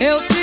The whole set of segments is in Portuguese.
Eu te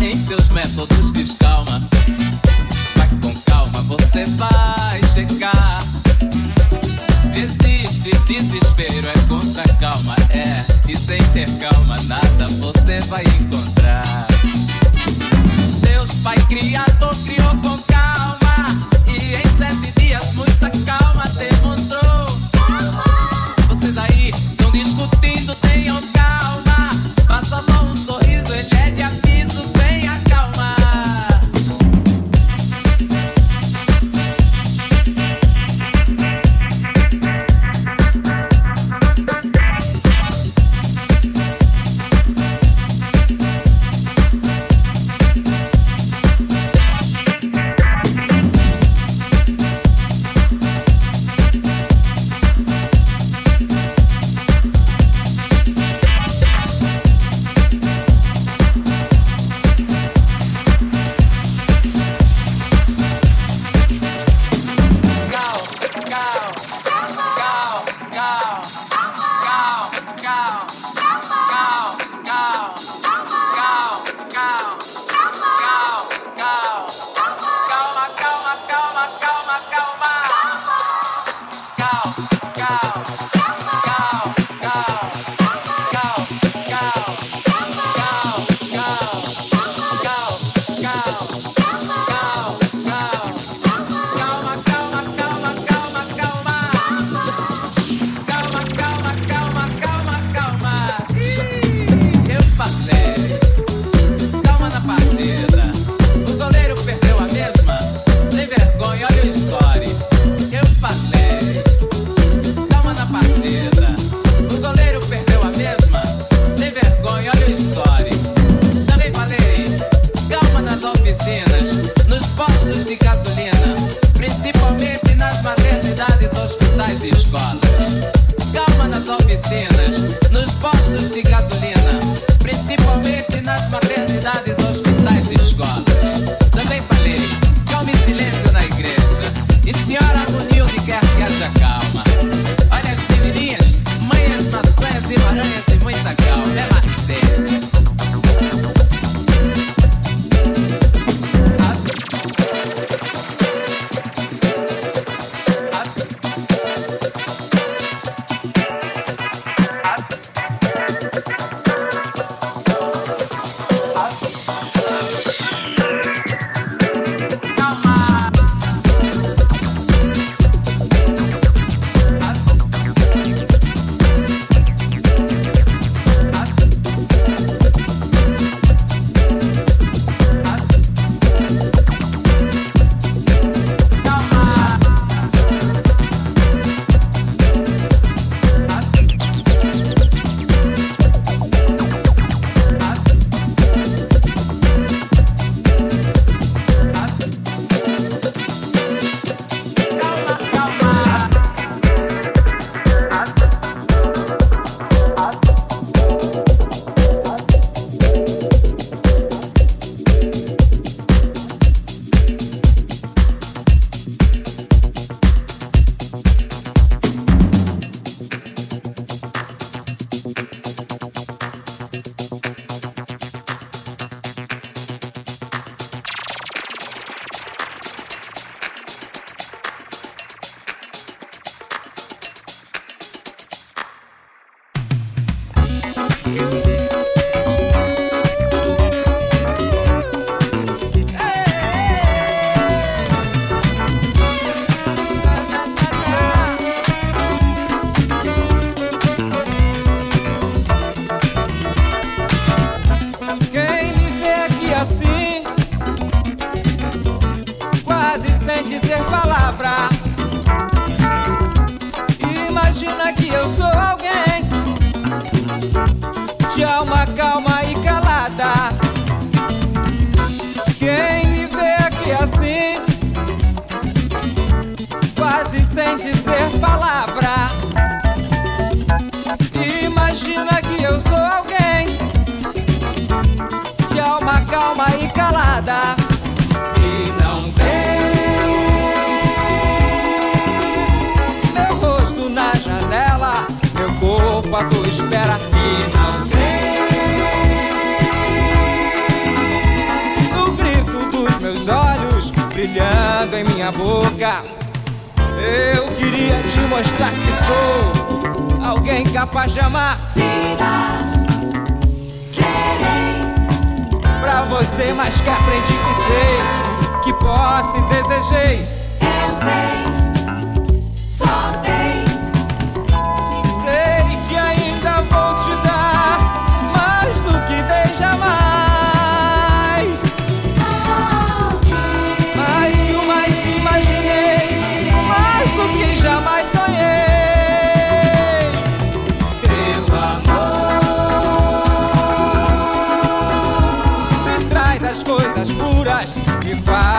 em teus métodos, descalma. Vai com calma, você vai chegar. Desiste, desespero é contra a calma, é. E sem ter calma, nada você vai encontrar. Deus, Pai Criador, criou com calma. E em sete dias, muita calma demonstrou. Vocês aí estão discutindo, tenham.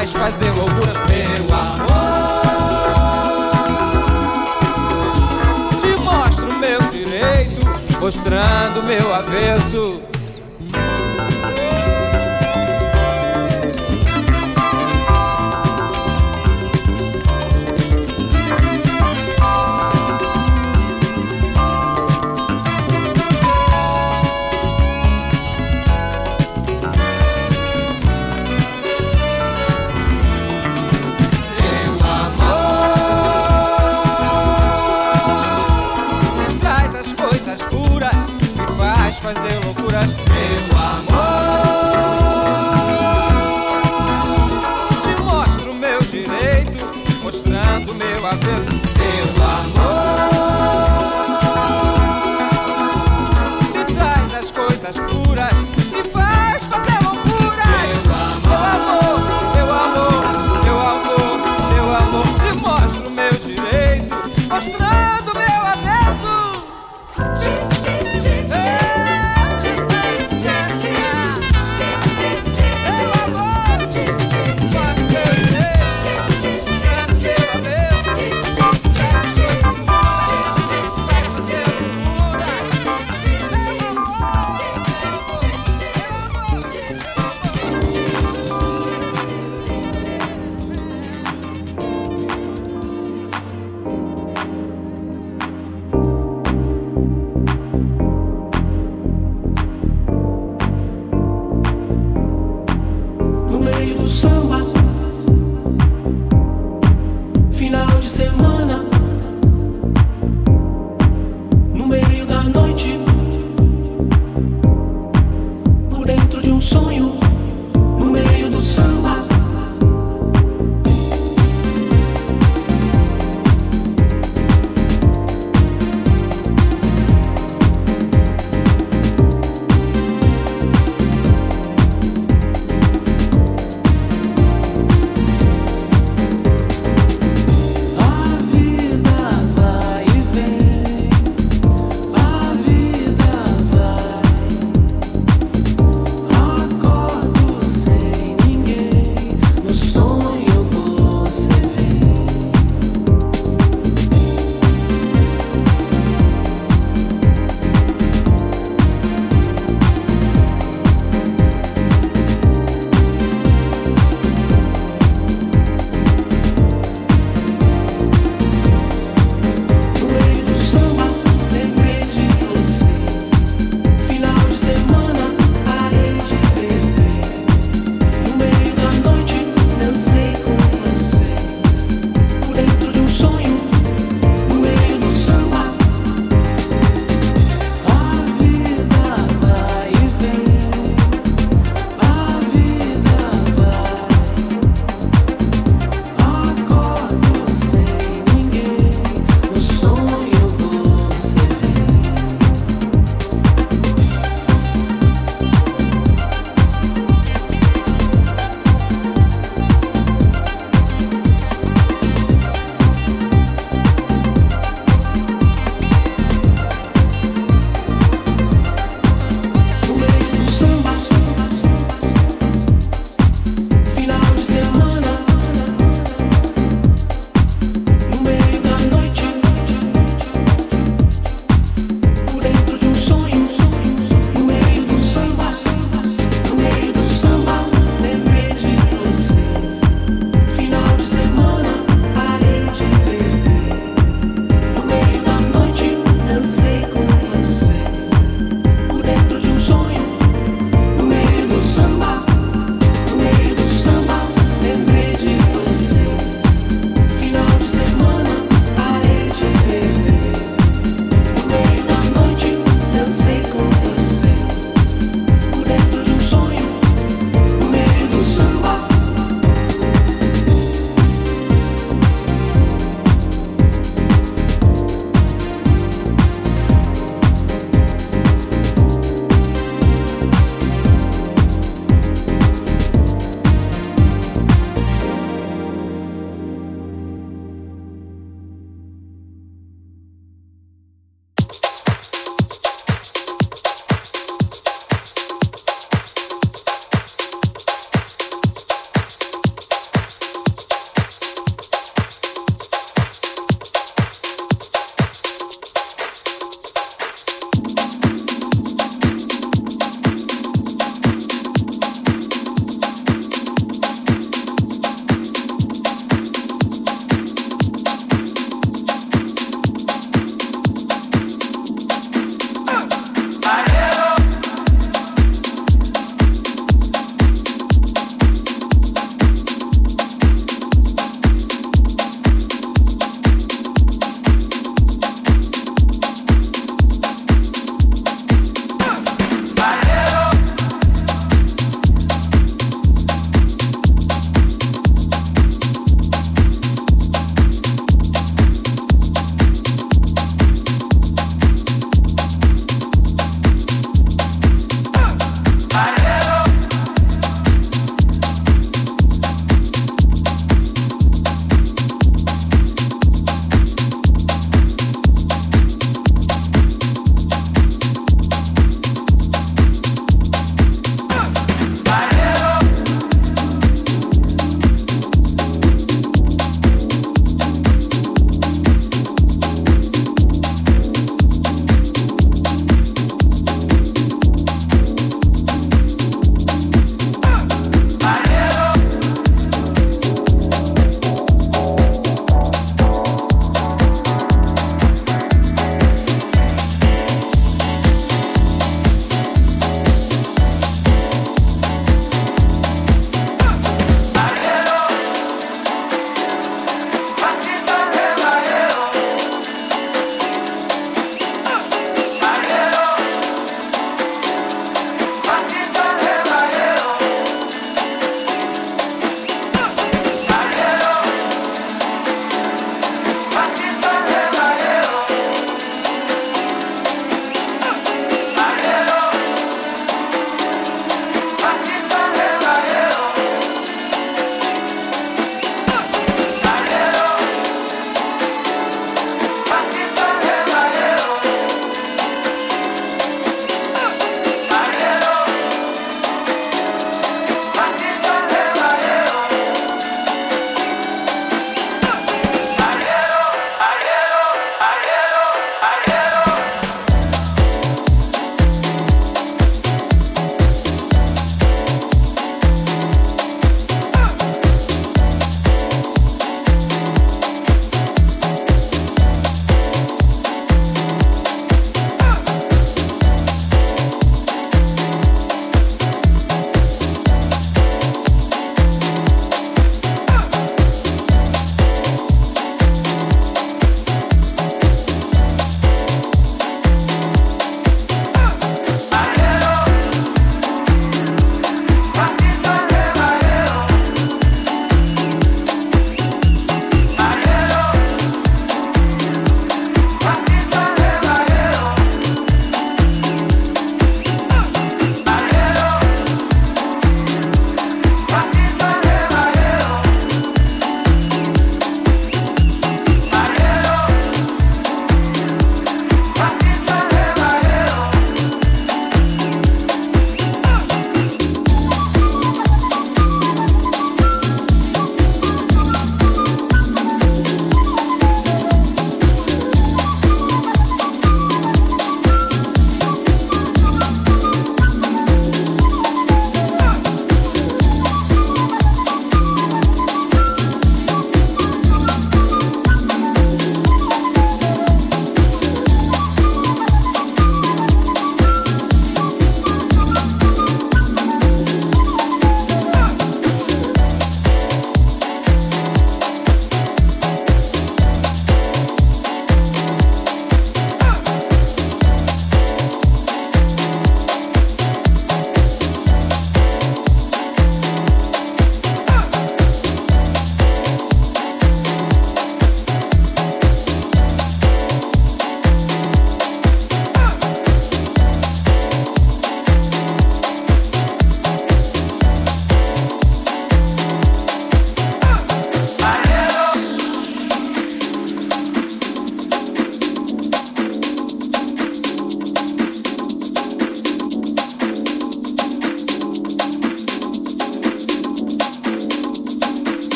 capaz fazer loucura pelo amor. Te mostro meu direito, mostrando meu avesso.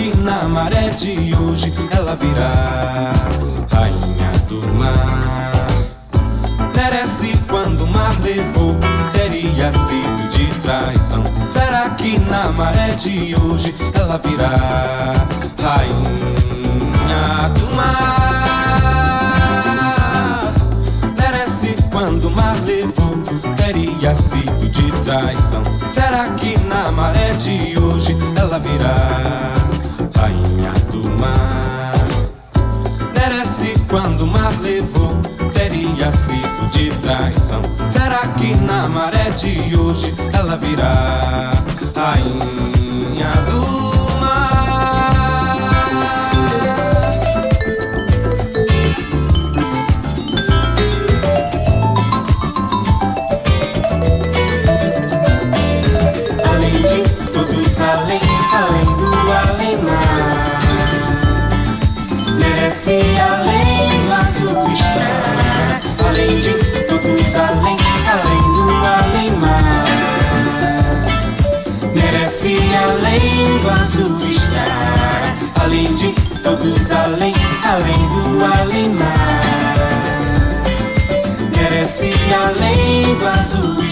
Que na maré de hoje ela virá rainha do mar? Merece quando o mar levou, teria sido de traição. Será que na maré de hoje ela virá rainha do mar? Merece quando o mar levou, teria sido de traição. Será que na maré de hoje ela virá rainha do mar? Merece quando o mar levou, teria sido de traição. Será que na maré de hoje ela virá rainha do mar? Merece além do azul estar Além de todos, além, além do além-mar Merece além do azul estar Além de todos, além, além do além-mar Merece além do azul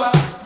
tua.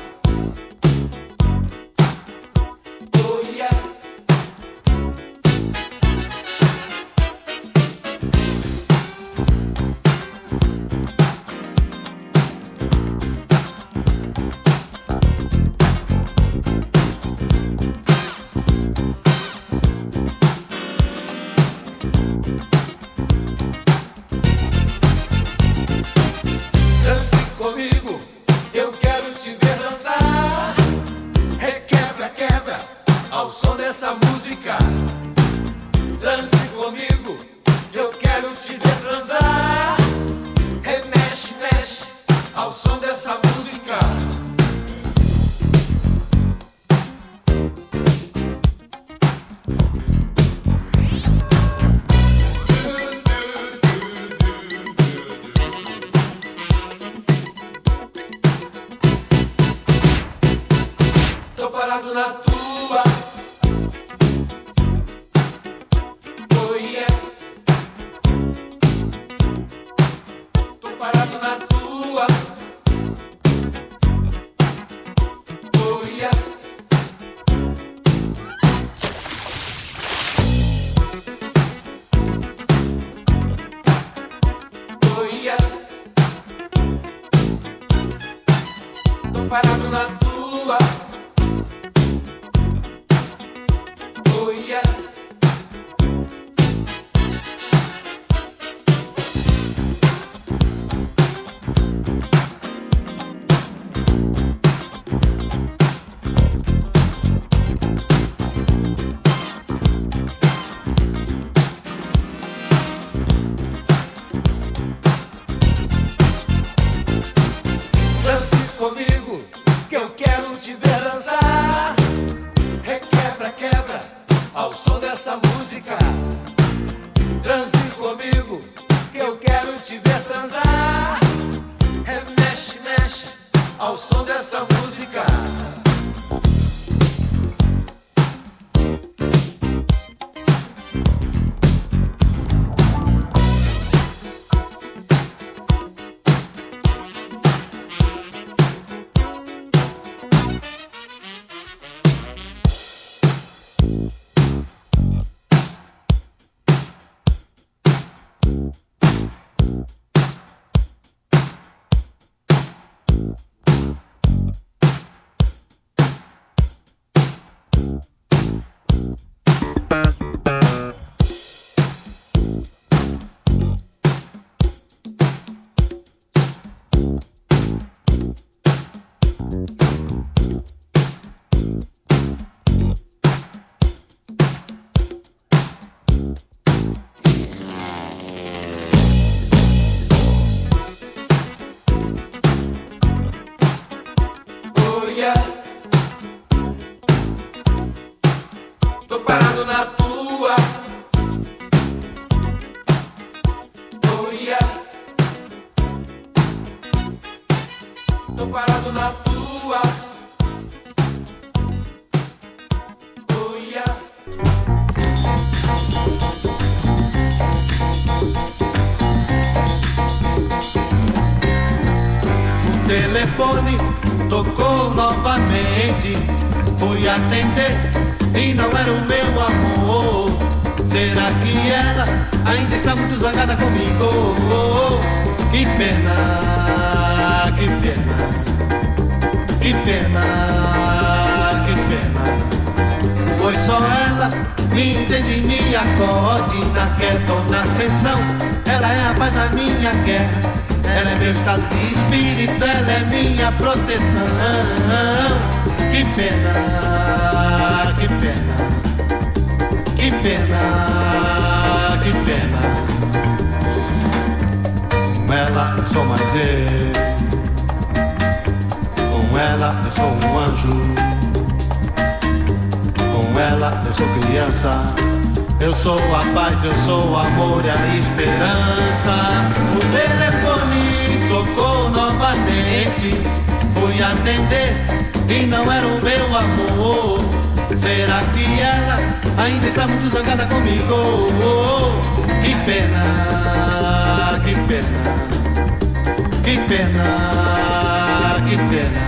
Telefone tocou novamente. Fui atender e não era o meu amor. Será que ela ainda está muito zangada comigo? Que pena, que pena, que pena, que pena. Foi só ela me entende, me acorde na queda ou na ascensão. Ela é a paz da minha guerra. Ela é meu estado de espírito, ela é minha proteção. Que pena, que pena, que pena, que pena. Com ela eu sou mais eu, com ela eu sou um anjo, com ela eu sou criança. Eu sou a paz, eu sou o amor e a esperança. O telefone tocou novamente. Fui atender e não era o meu amor. Será que ela ainda está muito zangada comigo? Que pena, que pena, que pena, que pena,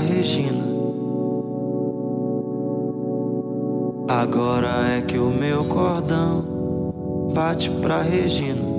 Regina. Agora é que o meu cordão bate pra Regina.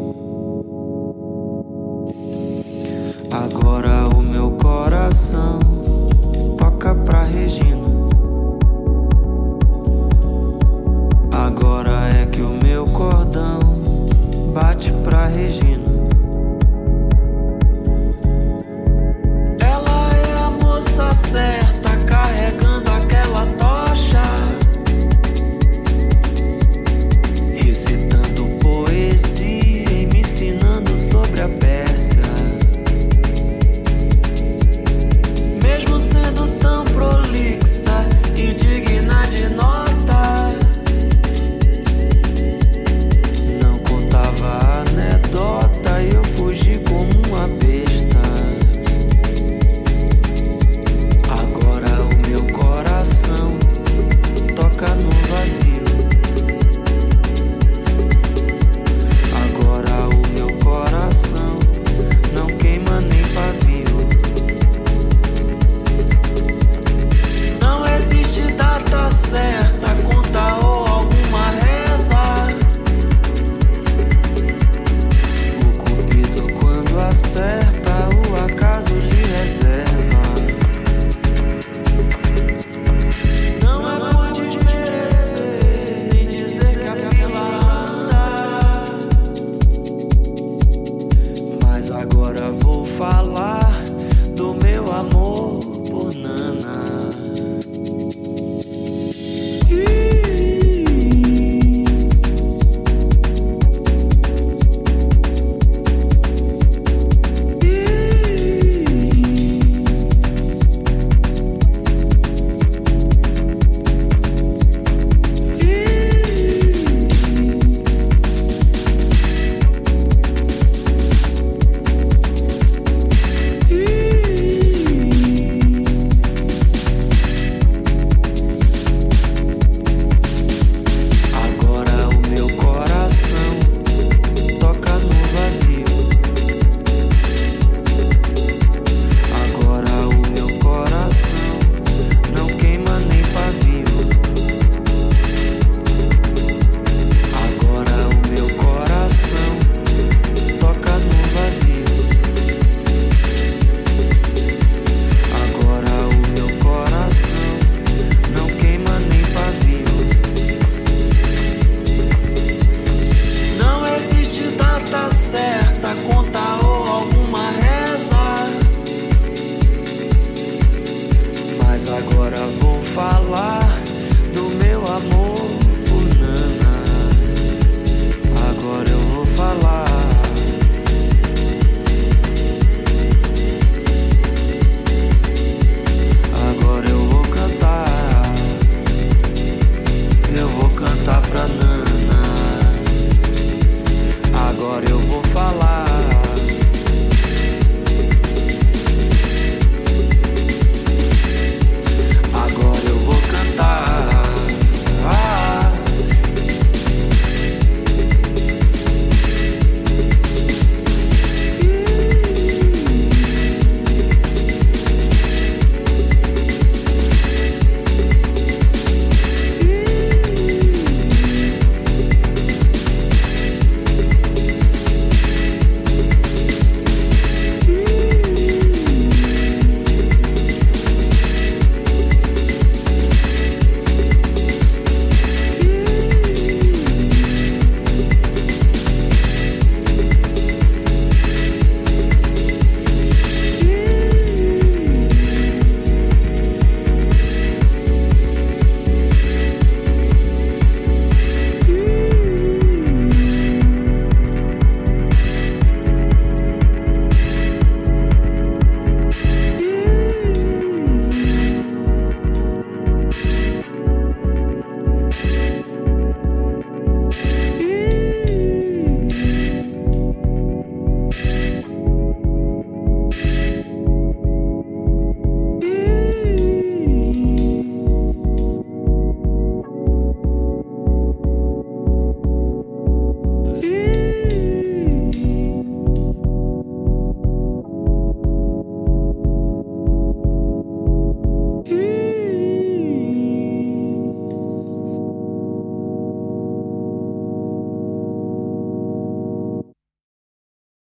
agora eu vou